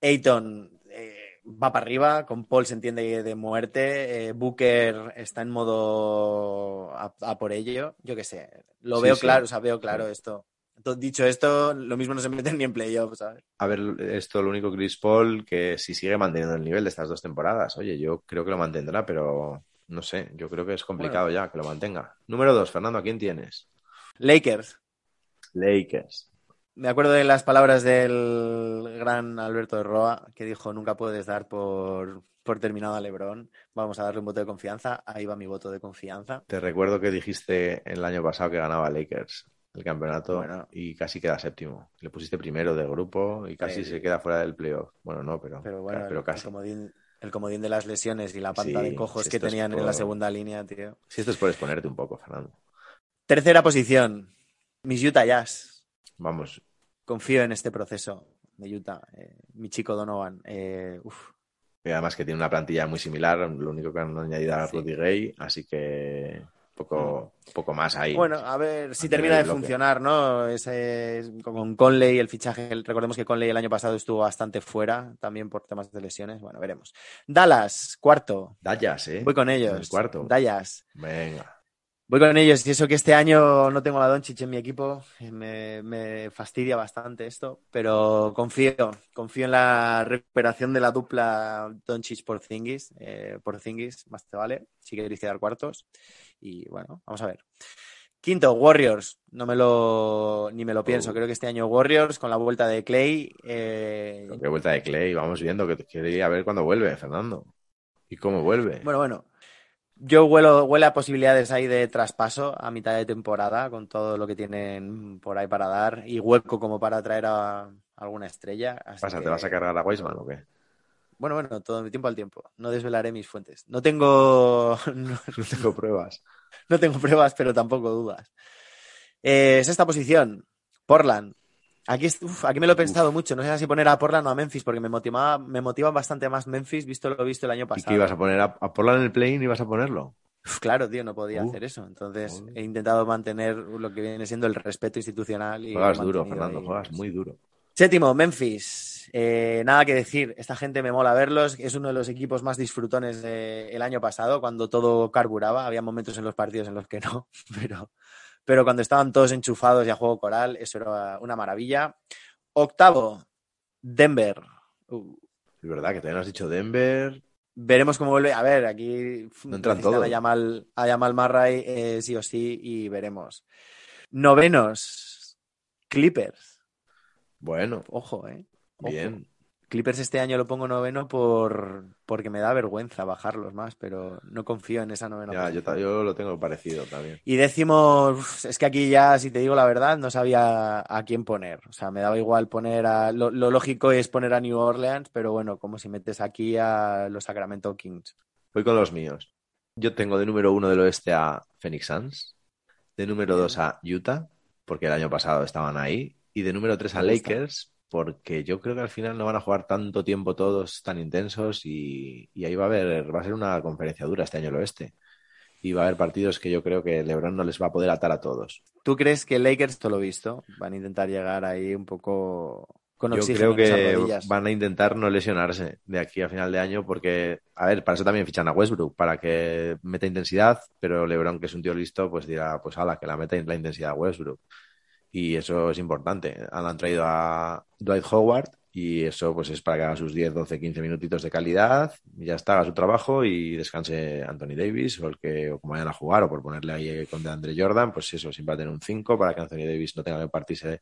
Ayton, eh, va para arriba, con Paul se entiende de muerte, eh, Booker está en modo a, a por ello, yo qué sé, lo Sí, veo sí. claro, o sea, veo claro Sí. esto. Entonces, dicho esto, lo mismo no se meten ni en playoffs, ¿sabes? A ver, esto lo único Chris Paul que si sigue manteniendo el nivel de estas dos temporadas, oye, yo creo que lo mantendrá, pero no sé, yo creo que es complicado ya que lo mantenga. Número dos, Fernando, ¿a quién tienes? Lakers, Lakers. me acuerdo de las palabras del gran Alberto de Roa, que dijo, nunca puedes dar por, por terminado a LeBron, vamos a darle un voto de confianza, ahí va mi voto de confianza. Te recuerdo que dijiste el año pasado que ganaba Lakers el campeonato Bueno. y casi queda séptimo. Le pusiste primero de grupo y casi se queda fuera del playoff. Bueno, no, pero, Pero bueno, pero casi. comodín, el comodín de las lesiones y la panta Sí, de cojos si que tenían en la segunda línea, tío. Si esto es por exponerte un poco, Fernando. Tercera posición, mis Utah Jazz. Vamos, Confío en este proceso de Utah. Eh, mi chico Donovan. eh, uf, y además que tiene una plantilla muy similar, lo único que han añadido a Sí. Rudy Gay, así que poco, poco más ahí. Bueno, a ver si termina de funcionar, ¿no? Ese, con Conley, el fichaje. Recordemos que Conley el año pasado estuvo bastante fuera, también por temas de lesiones. Bueno, veremos. Dallas, cuarto. Dallas, ¿eh? Voy con ellos. el cuarto. Dallas. Venga. Voy con ellos. Y eso que este año no tengo a Doncic en mi equipo, me, me fastidia bastante esto, pero confío, confío en la recuperación de la dupla Doncic por Zingis, eh, por Zingis, más te vale, si queréis quedar cuartos. Y bueno, vamos a ver. Quinto, Warriors. No me lo ni me lo pienso. Oh. Creo que este año Warriors con la vuelta de Clay. eh, vuelta de Clay, vamos viendo que quiere a ver cuándo vuelve, Fernando. ¿Y cómo vuelve? Bueno, bueno. Yo huelo, huele a posibilidades ahí de traspaso a mitad de temporada con todo lo que tienen por ahí para dar y hueco como para traer a alguna estrella. ¿Qué así pasa? que- ¿Te vas a cargar a Weisman o qué? Bueno, bueno, todo mi tiempo al tiempo. No desvelaré mis fuentes. No tengo, no, No tengo pruebas. no tengo pruebas, pero tampoco dudas. Eh, sexta posición, Portland. Aquí, es- uf, aquí me lo he pensado mucho. No sé si poner a Portland o a Memphis, porque me motivaba, me motiva bastante más Memphis, visto lo visto el año ¿Y pasado. qué ibas a poner? ¿A, a Portland en el play y ibas a ponerlo? Uf, claro, tío, no podía hacer eso. Entonces he intentado mantener lo que viene siendo el respeto institucional. Y Juegas duro, Fernando, juegas muy duro. Séptimo, Memphis. Eh, nada que decir. Esta gente me mola verlos. Es uno de los equipos más disfrutones del año pasado, cuando todo carburaba. Había momentos en los partidos en los que no, pero, pero cuando estaban todos enchufados y a juego coral, eso era una maravilla. Octavo, Denver. Uh, Es verdad que no has dicho Denver. Veremos cómo vuelve. A ver, aquí No entran todos. A Yamal, a Yamal Murray eh, sí o sí y veremos. Novenos, Clippers. Bueno, Ojo, eh. Ojo. bien. Clippers este año lo pongo noveno por porque me da vergüenza bajarlos más, pero no confío en esa novena. Ya, yo, lo tengo parecido también. Y décimo, es que aquí ya, si te digo la verdad, no sabía a quién poner. O sea, me daba igual poner a. Lo, lo lógico es poner a New Orleans, pero bueno, como si metes aquí a los Sacramento Kings. Voy con los míos. Yo tengo de número uno del oeste a Phoenix Suns, de número dos a Utah, porque el año pasado estaban ahí, y de número tres a Me gusta. Lakers, porque yo creo que al final no van a jugar tanto tiempo todos tan intensos y, y ahí va a haber, va a ser una conferencia dura este año el oeste. Y va a haber partidos que yo creo que LeBron no les va a poder atar a todos. ¿Tú crees que Lakers, todo lo visto, van a intentar llegar ahí un poco con Yo creo que van a intentar no lesionarse de aquí a final de año porque, a ver, para eso también fichan a Westbrook, para que meta intensidad, pero LeBron, que es un tío listo, pues dirá, pues ala, que la meta la intensidad a Westbrook. Y eso es importante. Han traído a Dwight Howard y eso pues es para que haga sus 10, 12, 15 minutitos de calidad, ya está, haga su trabajo y descanse Anthony Davis o el que o como vayan a jugar o por ponerle ahí con DeAndre Jordan, pues eso, siempre va a tener un 5 para que Anthony Davis no tenga que partirse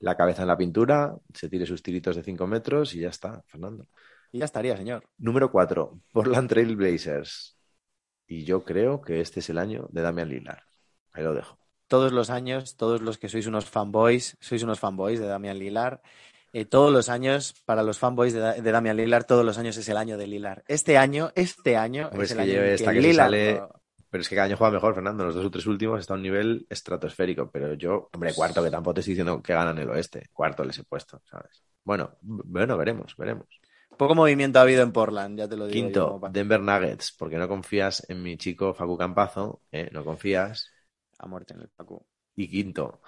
la cabeza en la pintura, se tire sus tiritos de 5 metros y ya está, Fernando. Y ya estaría, señor. Número 4, Portland Trail Blazers. Y yo creo que este es el año de Damian Lillard. Ahí lo dejo. Todos los años, todos los que sois unos fanboys, sois unos fanboys de Damian Lillard. Eh, todos los años, para los fanboys de, Da- de Damian Lillard, todos los años es el año de Lillard. Este año, este año es el que año esta que Lillard sale- Pero es que cada año juega mejor, Fernando. Los dos o tres últimos está a un nivel estratosférico. Pero yo, hombre, cuarto, que tampoco te estoy diciendo que ganan el oeste. Cuarto les he puesto, ¿sabes? Bueno, bueno, veremos, veremos. Poco movimiento ha habido en Portland, ya te lo digo. Quinto, Denver Nuggets, porque no confías en mi chico Facu Campazo, ¿eh? no confías. A muerte en el Pacu. Y quinto,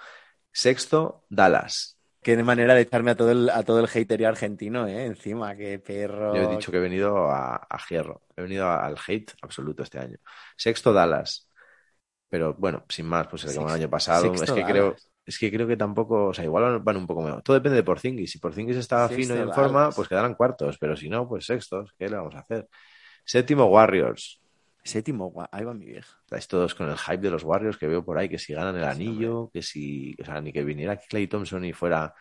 sexto, Dallas. Qué manera de echarme a todo el, a todo el haterio argentino, ¿eh? Encima, qué perro. Yo he dicho que he venido a, a hierro. He venido a- al hate absoluto este año. Sexto Dallas. Pero bueno, sin más, pues el como el año pasado. Es sexto que creo, es que creo que tampoco, o sea, igual van un poco mejor. Todo depende de Porzingis. Si Porzingis está Sexto fino y en Dallas. forma, pues quedarán cuartos. Pero si no, pues sextos. ¿Qué le vamos a hacer? Séptimo Warriors. Séptimo, ahí va mi vieja. Estáis todos con el hype de los Warriors que veo por ahí, que si ganan el Sí, anillo, que si, o sea, ni que viniera aquí Clay Thompson y fuera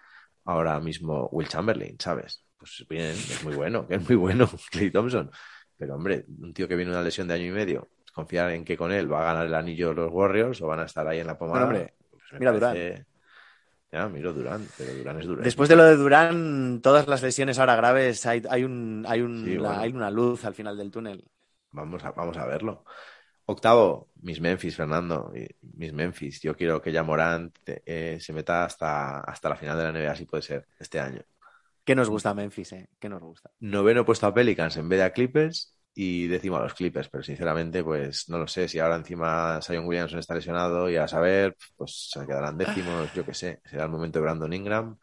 ahora mismo Will Chamberlain, ¿sabes? Pues bien, es muy bueno, que es muy bueno Clay Thompson. Pero hombre, un tío que viene una lesión de año y medio, confiar en que con él va a ganar el anillo los Warriors o van a estar ahí en la pomada. Hombre, pues mira parece- Ya, miro Durán, pero Durán es Durán. Después de lo de Durán, todas las lesiones ahora graves, hay, hay, un, hay, un- Sí, la- bueno. hay una luz al final del túnel. Vamos a, vamos a verlo. Octavo, Miss Memphis, Fernando. Y Miss Memphis. Yo quiero que ya Morant eh, se meta hasta, hasta la final de la NBA, si puede ser, este año. ¿Qué nos gusta Memphis, eh? ¿Qué nos gusta? Noveno puesto a Pelicans en vez de a Clippers y décimo a los Clippers. Pero sinceramente, pues no lo sé. Si ahora encima Zion Williamson está lesionado y a saber, pues se quedarán décimos, yo qué sé. Será el momento de Brandon Ingram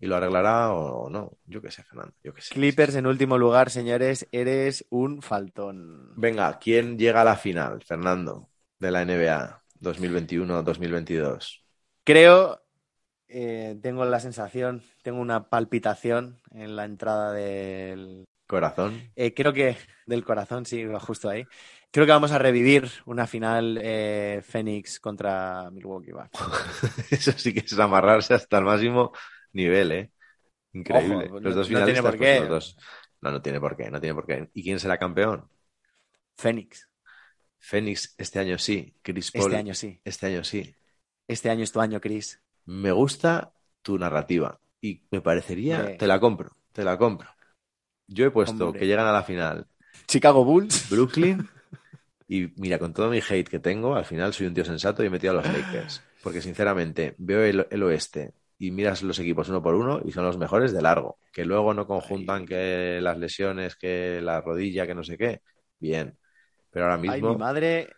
y lo arreglará o no. Yo qué sé, Fernando. Yo qué sé. Clippers en último lugar, señores, eres un faltón. Venga, ¿quién llega a la final, Fernando, de la NBA 2021-2022? Creo, eh, tengo la sensación, tengo una palpitación en la entrada del... Corazón. eh, creo que del corazón, sí, justo ahí. Creo que vamos a revivir una final eh, Phoenix contra Milwaukee Bucks. Eso sí que es amarrarse hasta el máximo nivel, ¿eh? Increíble. Ojo, los no- dos no tiene finalistas, por pues, qué. los dos. No, no tiene por qué, no tiene por qué. ¿Y quién será campeón? Phoenix, Phoenix este año sí. Chris Paul este año sí. este año sí. Este año es tu año, Chris. Me gusta tu narrativa y me parecería, te la compro, te la compro. Yo he puesto Hombre. que llegan a la final Chicago Bulls. Brooklyn y mira, con todo mi hate que tengo, al final soy un tío sensato y he metido a los Lakers. Porque sinceramente veo el, el oeste y miras los equipos uno por uno y son los mejores de largo. Que luego no conjuntan que las lesiones, que la rodilla, que no sé qué. Bien. Pero ahora Ay, mismo... mi madre,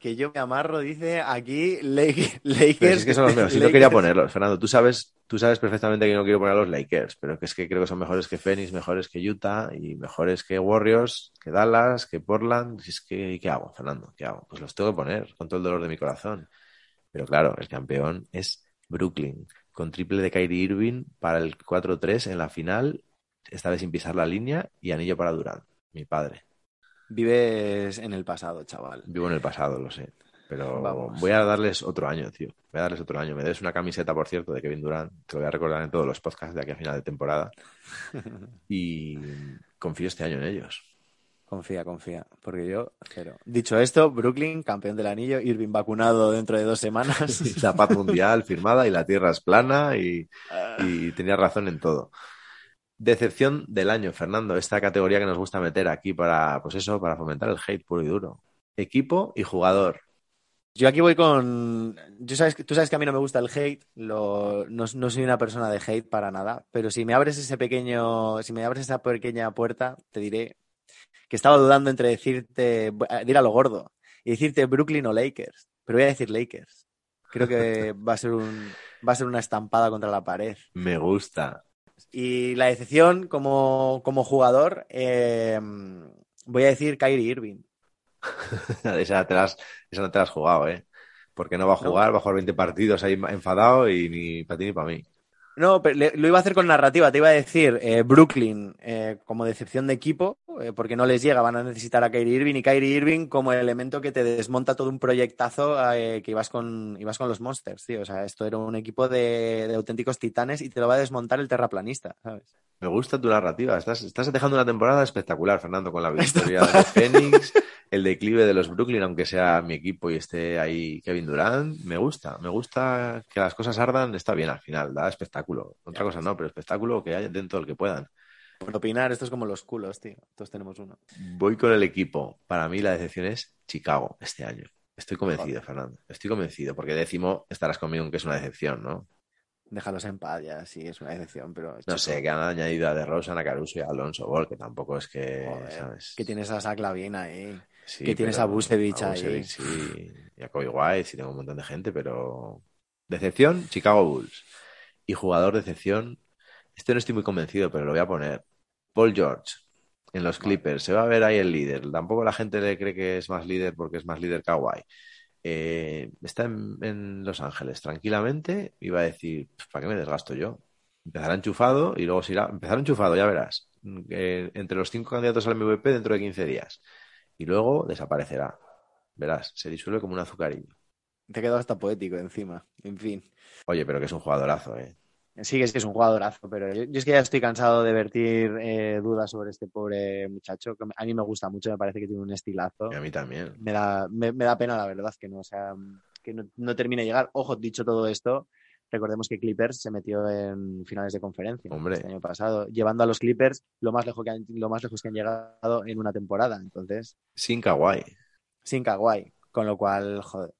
que yo me amarro, dice aquí Lake- Lakers. Es que son los mejores. Si no quería ponerlos, Fernando. Tú sabes, tú sabes perfectamente que no quiero poner a los Lakers, pero que es que creo que son mejores que Phoenix, mejores que Utah y mejores que Warriors, que Dallas, que Portland. Si es que, ¿y ¿qué hago, Fernando? ¿Qué hago? Pues los tengo que poner con todo el dolor de mi corazón. Pero claro, el campeón es Brooklyn, con triple de Kyrie Irving para el 4-3 en la final, esta vez sin pisar la línea, y anillo para Durant, mi padre. Vives en el pasado, chaval. Vivo en el pasado, lo sé. Pero Vamos. voy a darles otro año, tío. Voy a darles otro año. Me des una camiseta, por cierto, de Kevin Durant. Te lo voy a recordar en todos los podcasts de aquí a final de temporada. Y confío este año en ellos. Confía, confía, porque yo cero. Dicho esto, Brooklyn, campeón del anillo, Irving vacunado dentro de dos semanas. La paz mundial firmada y la tierra es plana y, y tenía razón en todo. Decepción del año, Fernando. Esta categoría que nos gusta meter aquí para, pues eso, para fomentar el hate puro y duro. Equipo y jugador. Yo aquí voy con. Yo sabes, tú sabes que a mí no me gusta el hate, lo- no, no soy una persona de hate para nada, pero si me abres ese pequeño, si me abres esa pequeña puerta, te diré que estaba dudando entre decirte, eh, dir a lo gordo y decirte Brooklyn o Lakers, pero voy a decir Lakers. Creo que va a ser un, va a ser una estampada contra la pared. Me gusta. Y la decepción como, como jugador, eh, voy a decir Kyrie Irving. esa, te la has- esa no te la has jugado, ¿eh? Porque no va a jugar, va a jugar 20 partidos ahí enfadado y ni para ti ni para mí. No, pero le- lo iba a hacer con narrativa. Te iba a decir eh, Brooklyn eh, como decepción de equipo, eh, porque no les llega, van a necesitar a Kyrie Irving y Kyrie Irving como elemento que te desmonta todo un proyectazo eh, que ibas con, ibas con los Monsters, tío. O sea, esto era un equipo de, de auténticos titanes y te lo va a desmontar el terraplanista, ¿sabes? Me gusta tu narrativa. Estás, estás dejando una temporada espectacular, Fernando, con la victoria de Phoenix, el declive de los Brooklyn, aunque sea mi equipo y esté ahí Kevin Durant. Me gusta, me gusta que las cosas ardan. Está bien al final, da espectáculo. Otra cosa no, pero espectáculo que haya dentro del que puedan. Por opinar, esto es como los culos, tío. Todos tenemos uno. Voy con el equipo. Para mí la decepción es Chicago este año. Estoy convencido, Fernando. Estoy convencido, porque décimo estarás conmigo en que es una decepción, ¿no? Déjalos en paz ya, sí, es una decepción, pero... No chico, sé, que han añadido a De Rosa, a Caruso y a Alonso Ball, que tampoco es que, joder, ¿sabes? Que tienes a Zach Lavine ahí. Sí, que tienes a Vucevic a ahí. Vucevic, sí, y a Kobe White, sí tengo un montón de gente, pero... Decepción, Chicago Bulls. Y jugador de excepción, este no estoy muy convencido, pero lo voy a poner. Paul George, en los Clippers. Se va a ver ahí el líder. Tampoco la gente le cree que es más líder porque es más líder Kawhi. Eh, está en, en Los Ángeles tranquilamente y va a decir, "Pf, ¿para qué me desgasto yo? Empezará enchufado y luego se irá. Empezará enchufado, ya verás. Eh, entre los cinco candidatos al MVP dentro de 15 días. Y luego desaparecerá. Verás, se disuelve como un azucarillo. Te ha quedado hasta poético encima. En fin. Oye, pero que es un jugadorazo, ¿eh? Sí, que es que es un jugadorazo, pero yo, yo es que ya estoy cansado de vertir eh, dudas sobre este pobre muchacho. que a mí me gusta mucho, me parece que tiene un estilazo. Y a mí también. Me da, me, me da pena, la verdad, que no, o sea, que no, no termine de llegar. Ojo, dicho todo esto, recordemos que Clippers se metió en finales de conferencia Hombre. este año pasado, llevando a los Clippers lo más lejos que han, lo más lejos que han llegado en una temporada. Entonces, Sin Kawhi. sin Kawhi. Con lo cual, joder,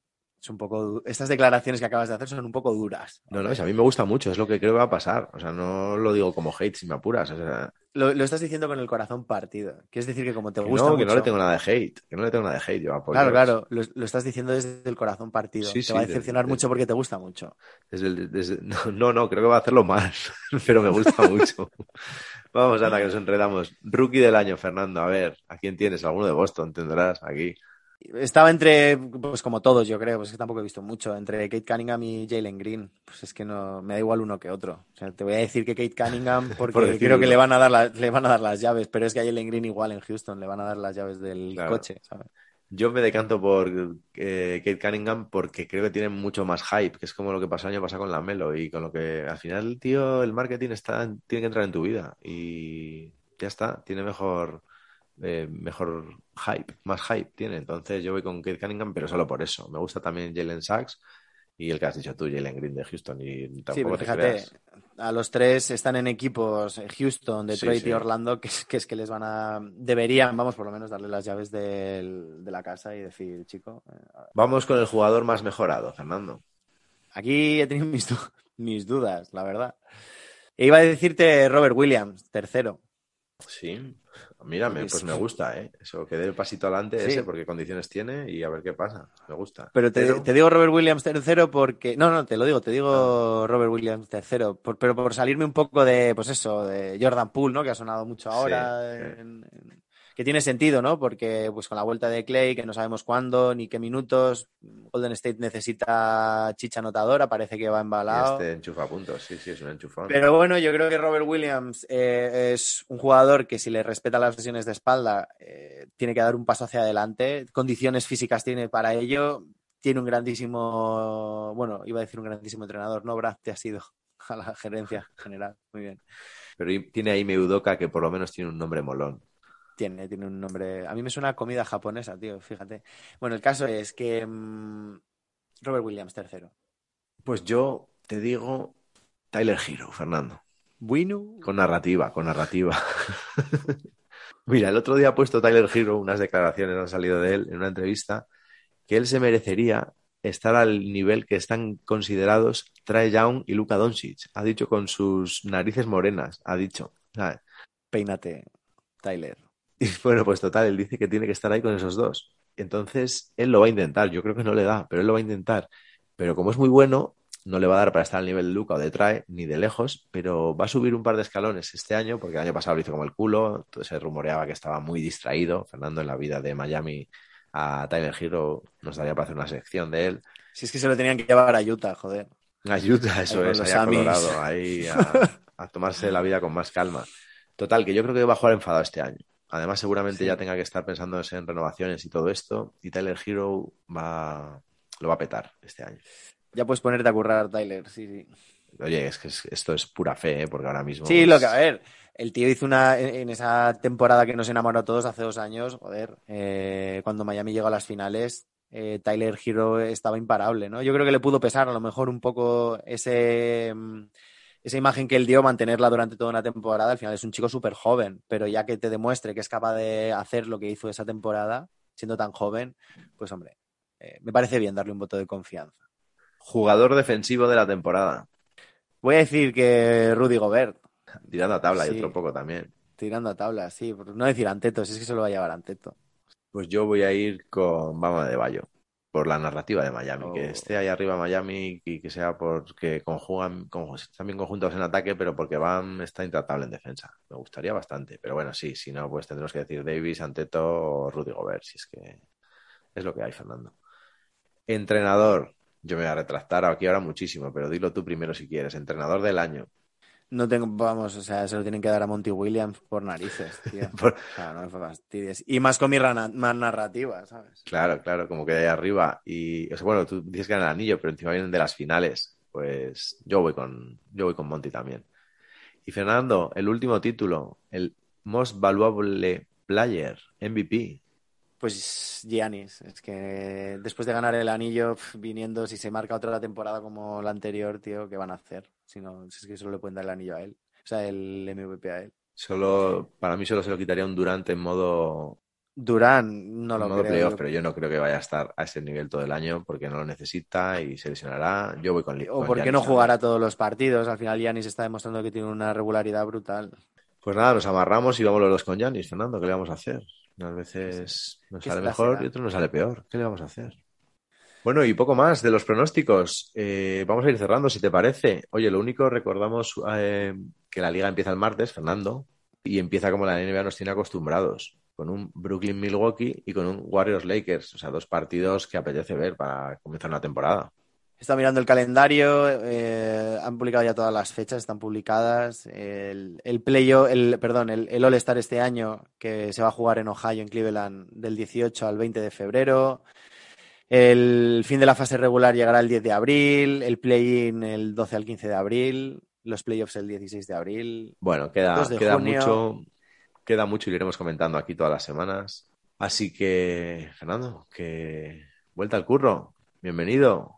es un poco. Estas declaraciones que acabas de hacer son un poco duras. No, no, es- a mí me gusta mucho, es lo que creo que va a pasar. O sea, no lo digo como hate si me apuras. O sea, Lo, lo estás diciendo con el corazón partido. Quieres decir que como te que gusta no, que no le tengo nada de hate. Que no le tengo nada de hate yo Claro, claro, lo, lo estás diciendo desde el corazón partido. Sí, te sí, va a de- decepcionar de- mucho porque te gusta mucho. Desde el- desde- no, no, no, creo que va a hacerlo mal, pero me gusta mucho. Vamos, Ana, que nos enredamos. Rookie del año, Fernando. A ver, ¿a quién tienes? Alguno de Boston tendrás aquí. Estaba entre, pues como todos, yo creo, pues es que tampoco he visto mucho, entre Kate Cunningham y Jalen Green. Pues es que no, me da igual uno que otro. O sea, te voy a decir que Kate Cunningham porque Por creo que le van a dar la- le van a dar las llaves, pero es que a Jalen Green igual en Houston le van a dar las llaves del Claro. coche, ¿sabes? Yo me decanto por eh, Kate Cunningham porque creo que tiene mucho más hype, que es como lo que pasó el año pasado con la Melo y con lo que al final, tío, el marketing está, tiene que entrar en tu vida y ya está, tiene mejor, eh, mejor hype, más hype tiene. Entonces yo voy con Kate Cunningham, pero solo por eso. Me gusta también Jalen Sachs y el que has dicho tú, Jalen Green de Houston y Sí, te fíjate, creas. a los tres están en equipos eh, Houston, Detroit sí. y Orlando, que es, que es que les van a, deberían, vamos, por lo menos darle las llaves del- de la casa y decir, chico, eh, Vamos con el jugador más mejorado, Fernando. Aquí he tenido mis, du- mis dudas, la verdad. E iba a decirte Robert Williams, tercero. Sí, mírame, pues me gusta, ¿eh? Eso, que dé el pasito adelante Sí. ese, porque condiciones tiene y a ver qué pasa. Me gusta. Pero te, te digo Robert Williams tercero porque... No, no, te lo digo, te digo Robert Williams tercero. Por- pero por salirme un poco de, pues eso, de Jordan Poole, ¿no? Que ha sonado mucho ahora. Sí, sí. en- en- que tiene sentido, ¿no? Porque pues con la vuelta de Clay, que no sabemos cuándo ni qué minutos, Golden State necesita chicha anotadora, parece que va embalado. este enchufa puntos, sí, sí, es un enchufón. Pero bueno, yo creo que Robert Williams eh, es un jugador que si le respeta las lesiones de espalda, eh, tiene que dar un paso hacia adelante. Condiciones físicas tiene para ello. Tiene un grandísimo, bueno, iba a decir un grandísimo entrenador, no, Brad, te has ido a la gerencia general. Muy bien. Pero tiene ahí Meudoka que por lo menos tiene un nombre molón. Tiene, tiene un nombre. A mí me suena a comida japonesa, tío, fíjate. Bueno, el caso es que mm, Robert Williams, tercero. Pues yo te digo Tyler Hero, Fernando. Bueno. Con narrativa, con narrativa. Mira, el otro día ha puesto Tyler Hero unas declaraciones, han salido de él en una entrevista, que él se merecería estar al nivel que están considerados Trae Young y Luka Doncic. Ha dicho con sus narices morenas, ha dicho. ¿sabes? Peínate, Tyler. Y bueno, pues total, él dice que tiene que estar ahí con esos dos. Entonces, él lo va a intentar. Yo creo que no le da, pero él lo va a intentar. Pero como es muy bueno, no le va a dar para estar al nivel de Luca o de Trae, ni de lejos, pero va a subir un par de escalones este año, porque el año pasado lo hizo como el culo, entonces se rumoreaba que estaba muy distraído. Fernando en la vida de Miami a Tyler Hero nos daría para hacer una sección de él. Si es que se lo tenían que llevar a Utah, joder. Ayuda, eso con es, a. Colorado, ahí a, a tomarse la vida con más calma. Total, que yo creo que va a jugar enfadado este año. Además, seguramente Sí. ya tenga que estar pensando en renovaciones y todo esto. Y Tyler Hero va, lo va a petar este año. Ya puedes ponerte a currar, Tyler. Sí, sí. Oye, es que es- esto es pura fe, ¿eh? porque ahora mismo. Sí, es- lo que, a ver, el tío hizo una, en en esa temporada que nos enamoró a todos hace dos años, joder, eh, cuando Miami llegó a las finales, eh, Tyler Hero estaba imparable, ¿no? Yo creo que le pudo pesar a lo mejor un poco ese, mm, esa imagen que él dio, mantenerla durante toda una temporada. Al final es un chico súper joven, pero ya que te demuestre que es capaz de hacer lo que hizo esa temporada, siendo tan joven, pues hombre, eh, me parece bien darle un voto de confianza. Jugador defensivo de la temporada. Voy a decir que Rudy Gobert, Tirando a tabla y Sí. otro poco también. tirando a tablas, sí, no decir Anteto, si es que se lo va a llevar Anteto. Pues yo voy a ir con Bama de Bayo. Por la narrativa de Miami, Oh. que esté ahí arriba Miami y que sea porque conjugan, con- están bien conjuntos en ataque, pero porque Bam está intratable en defensa. Me gustaría bastante, pero bueno, sí, si no, pues tendremos que decir Davis, Anteto o Rudy Gobert, si es que es lo que hay, Fernando. Entrenador, yo me voy a retractar aquí ahora muchísimo, pero dilo tú primero si quieres. Entrenador del año. No tengo, vamos, o sea, se lo tienen que dar a Monty Williams por narices, tío. Por- O sea, no me fastidies. Y más con mi más narrativa, ¿sabes? Claro, claro, como que de ahí arriba. Y o sea, bueno, tú dices que en el anillo, pero encima vienen de las finales. Pues yo voy con, yo voy con Monty también. Y Fernando, el último título, el Most Valuable Player, MVP. Pues Giannis, es que después de ganar el anillo, pf, viniendo, si se marca otra temporada como la anterior, tío, ¿qué van a hacer? Si no, si es que solo le pueden dar el anillo a él. O sea, el MVP a él. Solo, para mí solo se lo quitaría un Durante en modo, Durán, no en lo modo creo. playoff, pero yo no creo que vaya a estar a ese nivel todo el año porque no lo necesita y se lesionará. Yo voy con O con por qué Giannis no también. jugará todos los partidos. Al final Giannis está demostrando que tiene una regularidad brutal. Pues nada, nos amarramos y vamos los dos con Yanis, Fernando, ¿qué le vamos a hacer? Unas veces nos ¿Qué sale mejor y otros nos sale peor. ¿Qué le vamos a hacer? Bueno, y poco más de los pronósticos. Eh, vamos a ir cerrando, si te parece. Oye, lo único, recordamos eh, que la liga empieza el martes, Fernando, y empieza como la NBA nos tiene acostumbrados, con un Brooklyn-Milwaukee y con un Warriors-Lakers. O sea, dos partidos que apetece ver para comenzar una temporada. Está mirando el calendario, eh, han publicado ya todas las fechas, están publicadas. El, el playo, el, perdón, el, el All-Star este año, que se va a jugar en Ohio, en Cleveland, del 18 al 20 de febrero. El fin de la fase regular llegará el 10 de abril, el play-in el 12 al 15 de abril, los playoffs el 16 de abril. Bueno, queda, 2 de queda junio. mucho, queda mucho y lo iremos comentando aquí todas las semanas. Así que, Fernando, que vuelta al curro. Bienvenido.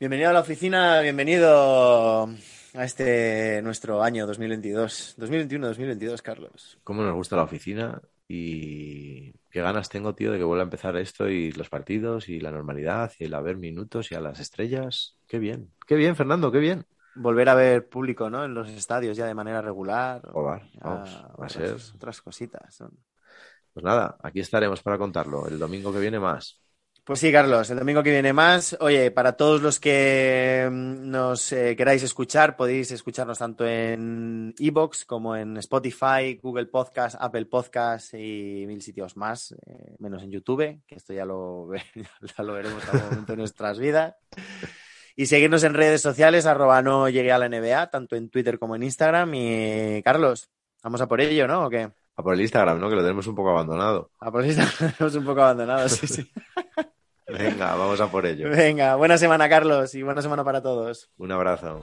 Bienvenido a la oficina, bienvenido a este nuestro año 2022. 2021-2022, Carlos. Cómo nos gusta la oficina y qué ganas tengo, tío, de que vuelva a empezar esto y los partidos y la normalidad y el haber minutos y a las estrellas. Qué bien, qué bien, Fernando, qué bien. volver a ver público, ¿no? En los estadios ya de manera regular. Joder, vamos, va a otras, ser. otras cositas. Pues nada, aquí estaremos para contarlo. El domingo que viene más. Pues sí, Carlos, el domingo que viene más. Oye, para todos los que mm, nos eh, queráis escuchar, podéis escucharnos tanto en Evox como en Spotify, Google Podcast, Apple Podcast y mil sitios más, eh, menos en YouTube, que esto ya lo, veremos a momento de nuestras vidas. Y seguirnos en redes sociales, arroba no llegué a la NBA, tanto en Twitter como en Instagram. Y Carlos, vamos a por ello, ¿no? ¿O qué? A por el Instagram, ¿no? Que lo tenemos un poco abandonado. A por Instagram, hemos un poco abandonado, sí, sí. Venga, vamos a por ello. Venga, buena semana, Carlos, y buena semana para todos. Un abrazo.